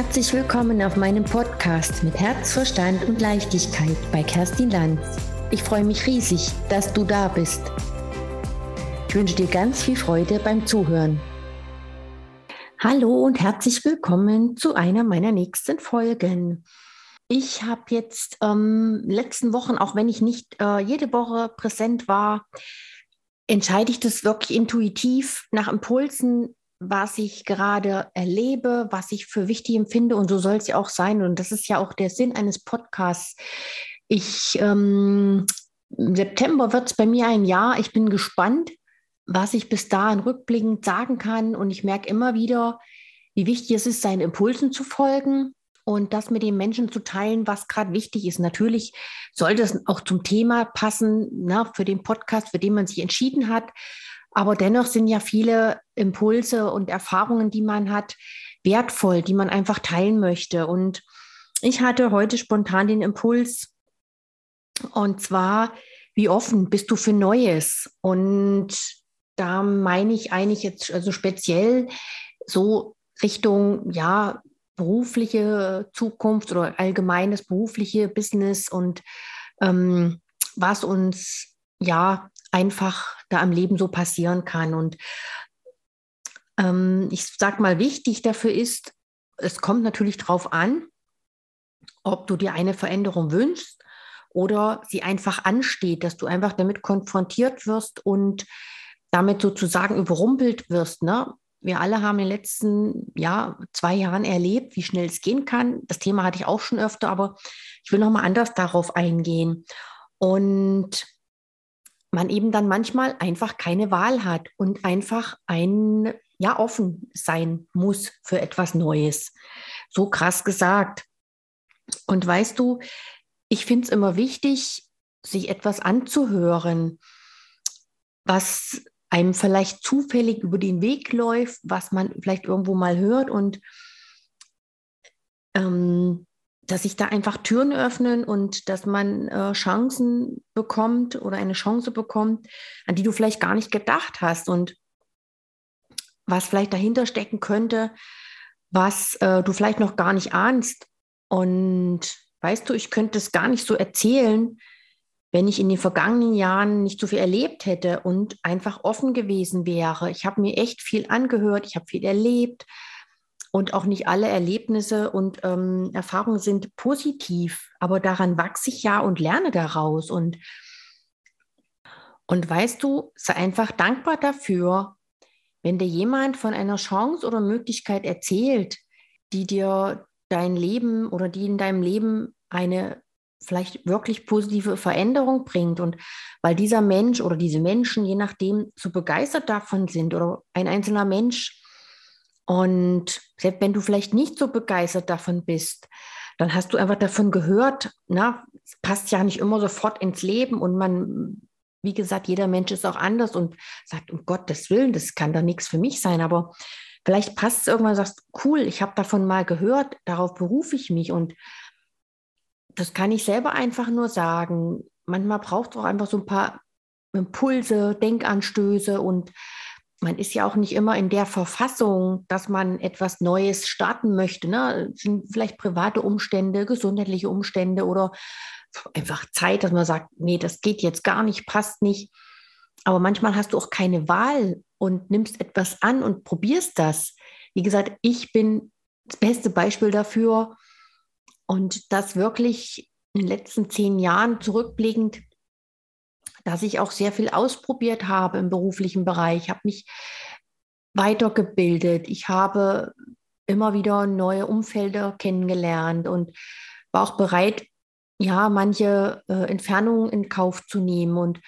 Herzlich willkommen auf meinem Podcast mit Herz, Verstand und Leichtigkeit bei Kerstin Lanz. Ich freue mich riesig, dass du da bist. Ich wünsche dir ganz viel Freude beim Zuhören. Hallo und herzlich willkommen zu einer meiner nächsten Folgen. Ich habe jetzt ähm, letzten Wochen, auch wenn ich nicht äh, jede Woche präsent war, entscheide ich das wirklich intuitiv nach Impulsen, was ich gerade erlebe, was ich für wichtig empfinde. Und so soll es ja auch sein. Und das ist ja auch der Sinn eines Podcasts. Ich, ähm, im September wird es bei mir ein Jahr. Ich bin gespannt, was ich bis dahin rückblickend sagen kann. Und ich merke immer wieder, wie wichtig es ist, seinen Impulsen zu folgen und das mit den Menschen zu teilen, was gerade wichtig ist. Natürlich sollte es auch zum Thema passen, na, ne, für den Podcast, für den man sich entschieden hat. Aber dennoch sind ja viele Impulse und Erfahrungen, die man hat, wertvoll, die man einfach teilen möchte. Und ich hatte heute spontan den Impuls, und zwar, wie offen bist du für Neues? Und da meine ich eigentlich jetzt also speziell so Richtung, ja, berufliche Zukunft oder allgemeines berufliche Business und ähm, was uns ja einfach da im Leben so passieren kann. Und ähm, ich sag mal, wichtig dafür ist, es kommt natürlich darauf an, ob du dir eine Veränderung wünschst oder sie einfach ansteht, dass du einfach damit konfrontiert wirst und damit sozusagen überrumpelt wirst. Ne? Wir alle haben in den letzten ja, zwei Jahren erlebt, wie schnell es gehen kann. Das Thema hatte ich auch schon öfter, aber ich will nochmal anders darauf eingehen. Und man eben dann manchmal einfach keine Wahl hat und einfach ein, ja, offen sein muss für etwas Neues. So krass gesagt. Und weißt du, ich finde es immer wichtig, sich etwas anzuhören, was einem vielleicht zufällig über den Weg läuft, was man vielleicht irgendwo mal hört und ähm, dass sich da einfach Türen öffnen und dass man äh, Chancen bekommt oder eine Chance bekommt, an die du vielleicht gar nicht gedacht hast und was vielleicht dahinter stecken könnte, was äh, du vielleicht noch gar nicht ahnst. Und weißt du, ich könnte es gar nicht so erzählen, wenn ich in den vergangenen Jahren nicht so viel erlebt hätte und einfach offen gewesen wäre. Ich habe mir echt viel angehört, ich habe viel erlebt, und auch nicht alle Erlebnisse und ähm, Erfahrungen sind positiv, aber daran wachse ich ja und lerne daraus. Und, und weißt du, sei einfach dankbar dafür, wenn dir jemand von einer Chance oder Möglichkeit erzählt, die dir dein Leben oder die in deinem Leben eine vielleicht wirklich positive Veränderung bringt. Und weil dieser Mensch oder diese Menschen, je nachdem, so begeistert davon sind oder ein einzelner Mensch und selbst wenn du vielleicht nicht so begeistert davon bist, dann hast du einfach davon gehört, na, es passt ja nicht immer sofort ins Leben. Und man, wie gesagt, jeder Mensch ist auch anders und sagt, um Gottes Willen, das kann da nichts für mich sein, aber vielleicht passt es irgendwann, sagst, cool, ich habe davon mal gehört, darauf berufe ich mich. Und das kann ich selber einfach nur sagen. Manchmal braucht es auch einfach so ein paar Impulse, Denkanstöße und man ist ja auch nicht immer in der Verfassung, dass man etwas Neues starten möchte. Ne? Vielleicht private Umstände, gesundheitliche Umstände oder einfach Zeit, dass man sagt, nee, das geht jetzt gar nicht, passt nicht. Aber manchmal hast du auch keine Wahl und nimmst etwas an und probierst das. Wie gesagt, ich bin das beste Beispiel dafür und das wirklich in den letzten zehn Jahren zurückblickend dass ich auch sehr viel ausprobiert habe im beruflichen Bereich. Ich habe mich weitergebildet. Ich habe immer wieder neue Umfelder kennengelernt und war auch bereit, ja, manche äh, Entfernungen in Kauf zu nehmen und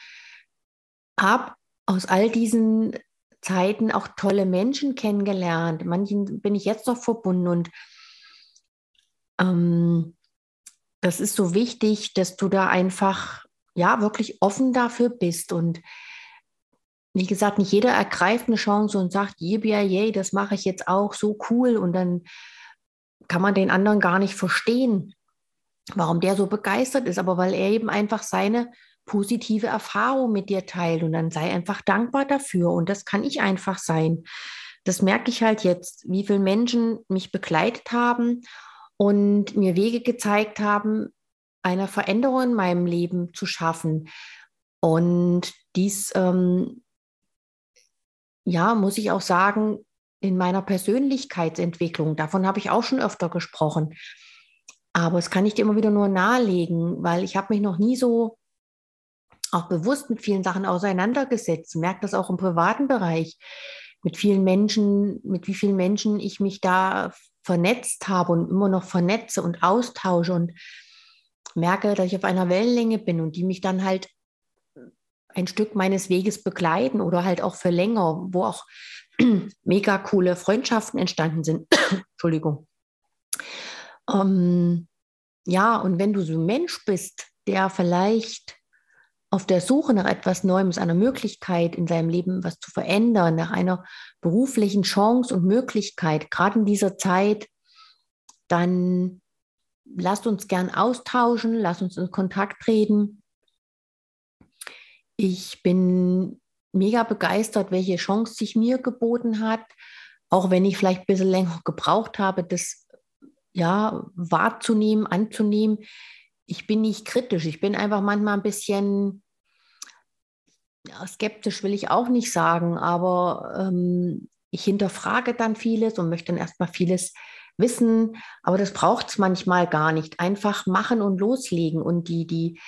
habe aus all diesen Zeiten auch tolle Menschen kennengelernt. Manchen bin ich jetzt noch verbunden und ähm, das ist so wichtig, dass du da einfach ja wirklich offen dafür bist. Und wie gesagt, nicht jeder ergreift eine Chance und sagt, yeah, yay, das mache ich jetzt auch so cool. Und dann kann man den anderen gar nicht verstehen, warum der so begeistert ist. Aber weil er eben einfach seine positive Erfahrung mit dir teilt. Und dann sei einfach dankbar dafür. Und das kann ich einfach sein. das merke ich halt jetzt, wie viele Menschen mich begleitet haben und mir Wege gezeigt haben, eine Veränderung in meinem Leben zu schaffen. Und dies, ähm, ja, muss ich auch sagen, in meiner Persönlichkeitsentwicklung, davon habe ich auch schon öfter gesprochen. Aber es kann ich dir immer wieder nur nahelegen, weil ich habe mich noch nie so auch bewusst mit vielen Sachen auseinandergesetzt, merke das auch im privaten Bereich, mit vielen Menschen, mit wie vielen Menschen ich mich da vernetzt habe und immer noch vernetze und austausche und merke, dass ich auf einer Wellenlänge bin und die mich dann halt ein Stück meines Weges begleiten oder halt auch für länger, wo auch mega coole Freundschaften entstanden sind. Entschuldigung. Ähm, ja, und wenn du so ein Mensch bist, der vielleicht auf der Suche nach etwas Neuem, einer Möglichkeit in seinem Leben was zu verändern, nach einer beruflichen Chance und Möglichkeit, gerade in dieser Zeit, dann lasst uns gern austauschen, lasst uns in Kontakt treten. Ich bin mega begeistert, welche Chance sich mir geboten hat, auch wenn ich vielleicht ein bisschen länger gebraucht habe, das ja wahrzunehmen, anzunehmen. Ich bin nicht kritisch, ich bin einfach manchmal ein bisschen ja, skeptisch, will ich auch nicht sagen, aber ähm, ich hinterfrage dann vieles und möchte dann erstmal vieles wissen, aber das braucht es manchmal gar nicht. Einfach machen und loslegen und die, die,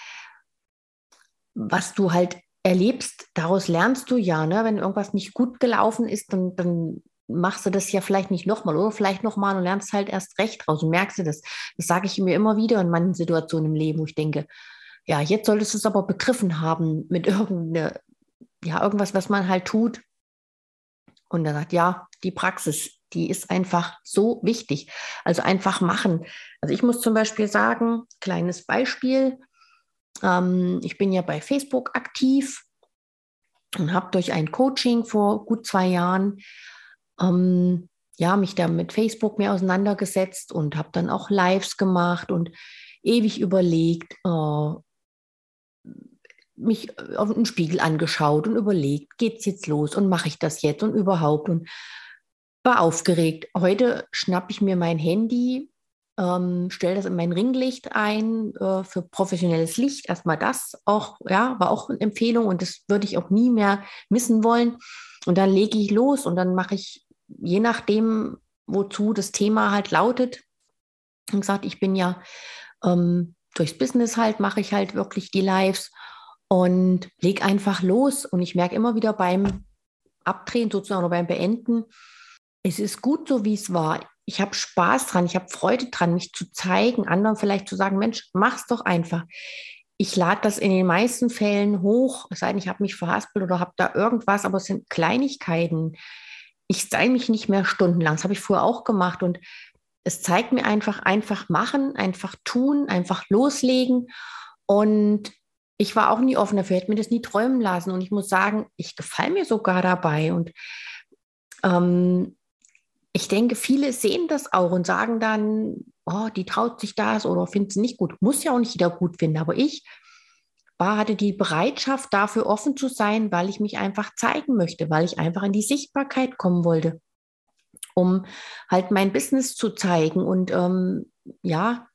was du halt erlebst, daraus lernst du ja, ne? Wenn irgendwas nicht gut gelaufen ist, dann, dann machst du das ja vielleicht nicht nochmal oder vielleicht nochmal und lernst halt erst recht raus und merkst du das. Das sage ich mir immer wieder in manchen Situationen im Leben, wo ich denke, ja, jetzt solltest du es aber begriffen haben mit irgendeiner, ja, irgendwas, was man halt tut. Und er sagt, ja, die Praxis, die ist einfach so wichtig. Also einfach machen. Also ich muss zum Beispiel sagen, kleines Beispiel, ähm, ich bin ja bei Facebook aktiv und habe durch ein Coaching vor gut zwei Jahren ähm, ja, mich da mit Facebook mehr auseinandergesetzt und habe dann auch Lives gemacht und ewig überlegt, äh, mich auf den Spiegel angeschaut und überlegt, geht es jetzt los und mache ich das jetzt und überhaupt und war aufgeregt. Heute schnappe ich mir mein Handy, ähm, stelle das in mein Ringlicht ein äh, für professionelles Licht. Erstmal das auch, ja, war auch eine Empfehlung und das würde ich auch nie mehr missen wollen. Und dann lege ich los und dann mache ich, je nachdem, wozu das Thema halt lautet, und gesagt, ich bin ja ähm, durchs Business halt, mache ich halt wirklich die Lives und lege einfach los. Und ich merke immer wieder beim Abdrehen sozusagen oder beim Beenden, es ist gut so, wie es war. Ich habe Spaß dran, ich habe Freude dran, mich zu zeigen, anderen vielleicht zu sagen, Mensch, mach's doch einfach. Ich lade das in den meisten Fällen hoch, es sei denn, ich habe mich verhaspelt oder habe da irgendwas, aber es sind Kleinigkeiten. Ich sei mich nicht mehr stundenlang. Das habe ich vorher auch gemacht und es zeigt mir einfach, einfach machen, einfach tun, einfach loslegen. Und ich war auch nie offen dafür, hätte mir das nie träumen lassen. Und ich muss sagen, ich gefalle mir sogar dabei. Und ähm, ich denke, viele sehen das auch und sagen dann, oh, die traut sich das oder findet es nicht gut. Muss ja auch nicht jeder gut finden, aber ich war, hatte die Bereitschaft, dafür offen zu sein, weil ich mich einfach zeigen möchte, weil ich einfach in die Sichtbarkeit kommen wollte, um halt mein Business zu zeigen und ähm, ja,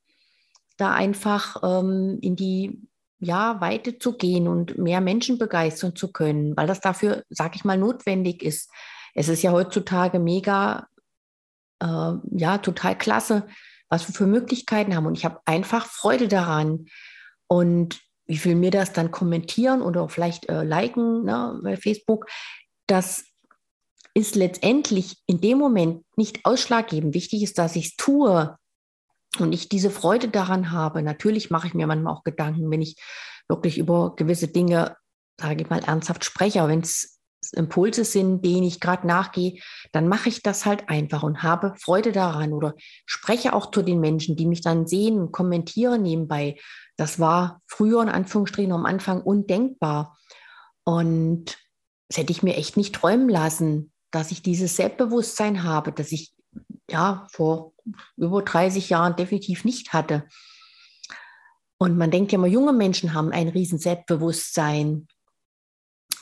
da einfach ähm, in die ja, Weite zu gehen und mehr Menschen begeistern zu können, weil das dafür, sage ich mal, notwendig ist. Es ist ja heutzutage mega äh, ja, total klasse, was wir für Möglichkeiten haben. Und ich habe einfach Freude daran. Und wie viel mir das dann kommentieren oder vielleicht äh, liken ne, bei Facebook, das ist letztendlich in dem Moment nicht ausschlaggebend. Wichtig ist, dass ich es tue und ich diese Freude daran habe. Natürlich mache ich mir manchmal auch Gedanken, wenn ich wirklich über gewisse Dinge, sage ich mal, ernsthaft spreche. Wenn es Impulse sind, denen ich gerade nachgehe, dann mache ich das halt einfach und habe Freude daran oder spreche auch zu den Menschen, die mich dann sehen und kommentieren nebenbei. Das war früher in Anführungsstrichen am Anfang undenkbar. Und das hätte ich mir echt nicht träumen lassen, dass ich dieses Selbstbewusstsein habe, das ich ja vor über 30 Jahren definitiv nicht hatte. Und man denkt ja immer, junge Menschen haben ein riesen Selbstbewusstsein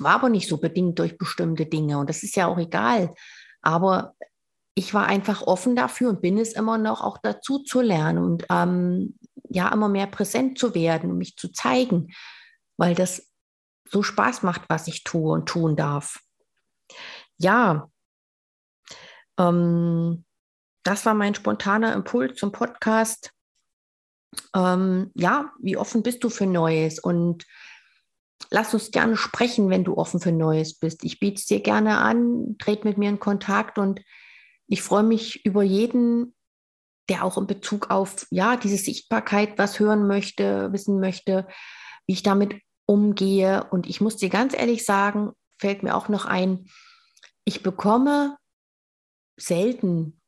war aber nicht so bedingt durch bestimmte Dinge. Und das ist ja auch egal. Aber ich war einfach offen dafür und bin es immer noch auch dazu zu lernen und ähm, ja, immer mehr präsent zu werden und mich zu zeigen, weil das so Spaß macht, was ich tue und tun darf. Ja, ähm, das war mein spontaner Impuls zum Podcast. Ähm, ja, wie offen bist du für Neues? Und lass uns gerne sprechen, wenn du offen für Neues bist. Ich biete es dir gerne an, tret mit mir in Kontakt und ich freue mich über jeden, der auch in Bezug auf ja diese Sichtbarkeit was hören möchte, wissen möchte, wie ich damit umgehe. Und ich muss dir ganz ehrlich sagen, fällt mir auch noch ein, ich bekomme selten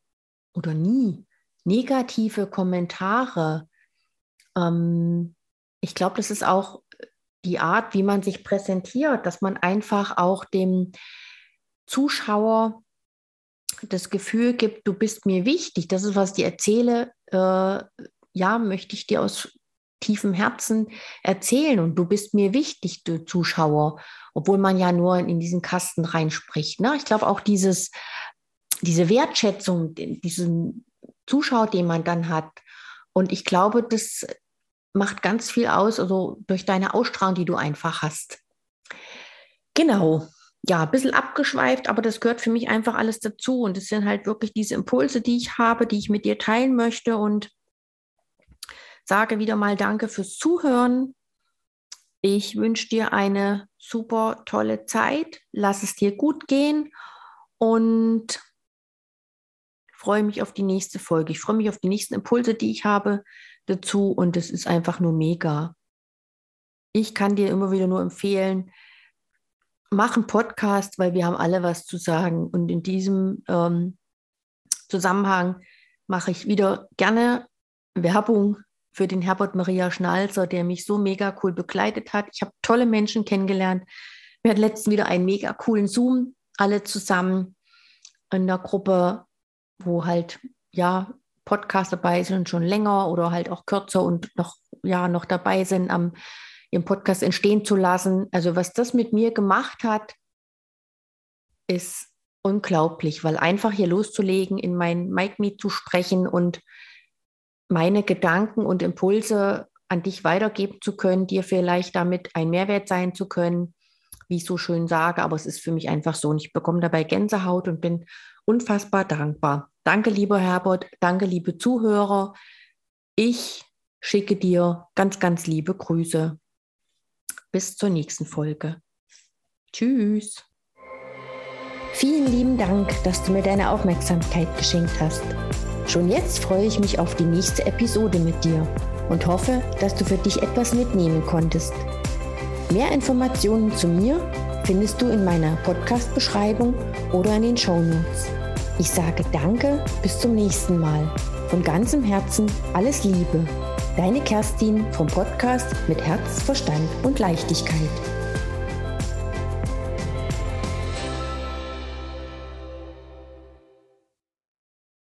oder nie negative Kommentare. Ähm, ich glaube, das ist auch die Art, wie man sich präsentiert, dass man einfach auch dem Zuschauer das Gefühl gibt, du bist mir wichtig, das ist, was ich erzähle, äh, ja, möchte ich dir aus tiefem Herzen erzählen und du bist mir wichtig, du Zuschauer, obwohl man ja nur in diesen Kasten reinspricht. Ne? Ich glaube auch dieses, diese Wertschätzung, diesen Zuschauer, den man dann hat. Und ich glaube, das macht ganz viel aus, also durch deine Ausstrahlung, die du einfach hast. Genau ja, ein bisschen abgeschweift, aber das gehört für mich einfach alles dazu. Und es sind halt wirklich diese Impulse, die ich habe, die ich mit dir teilen möchte. Und sage wieder mal Danke fürs Zuhören. Ich wünsche dir eine super tolle Zeit. Lass es dir gut gehen und freue mich auf die nächste Folge. Ich freue mich auf die nächsten Impulse, die ich habe dazu. Und es ist einfach nur mega. Ich kann dir immer wieder nur empfehlen, mach einen Podcast, weil wir haben alle was zu sagen. Und in diesem ähm, Zusammenhang mache ich wieder gerne Werbung für den Herbert Maria Schnalzer, der mich so mega cool begleitet hat. Ich habe tolle Menschen kennengelernt. Wir hatten letztens wieder einen mega coolen Zoom, alle zusammen in der Gruppe, wo halt ja Podcasts dabei sind, schon länger oder halt auch kürzer und noch ja noch dabei sind am ihren Podcast entstehen zu lassen. Also was das mit mir gemacht hat, ist unglaublich, weil einfach hier loszulegen, in mein Mic Meet zu sprechen und meine Gedanken und Impulse an dich weitergeben zu können, dir vielleicht damit ein Mehrwert sein zu können, wie ich so schön sage, aber es ist für mich einfach so und ich bekomme dabei Gänsehaut und bin unfassbar dankbar. Danke, lieber Herbert, danke, liebe Zuhörer. Ich schicke dir ganz, ganz liebe Grüße. Bis zur nächsten Folge. Tschüss. Vielen lieben Dank, dass du mir deine Aufmerksamkeit geschenkt hast. Schon jetzt freue ich mich auf die nächste Episode mit dir und hoffe, dass du für dich etwas mitnehmen konntest. Mehr Informationen zu mir findest du in meiner Podcast-Beschreibung oder in den Show Notes. Ich sage Danke, bis zum nächsten Mal. Von ganzem Herzen alles Liebe. Deine Kerstin vom Podcast mit Herz, Verstand und Leichtigkeit.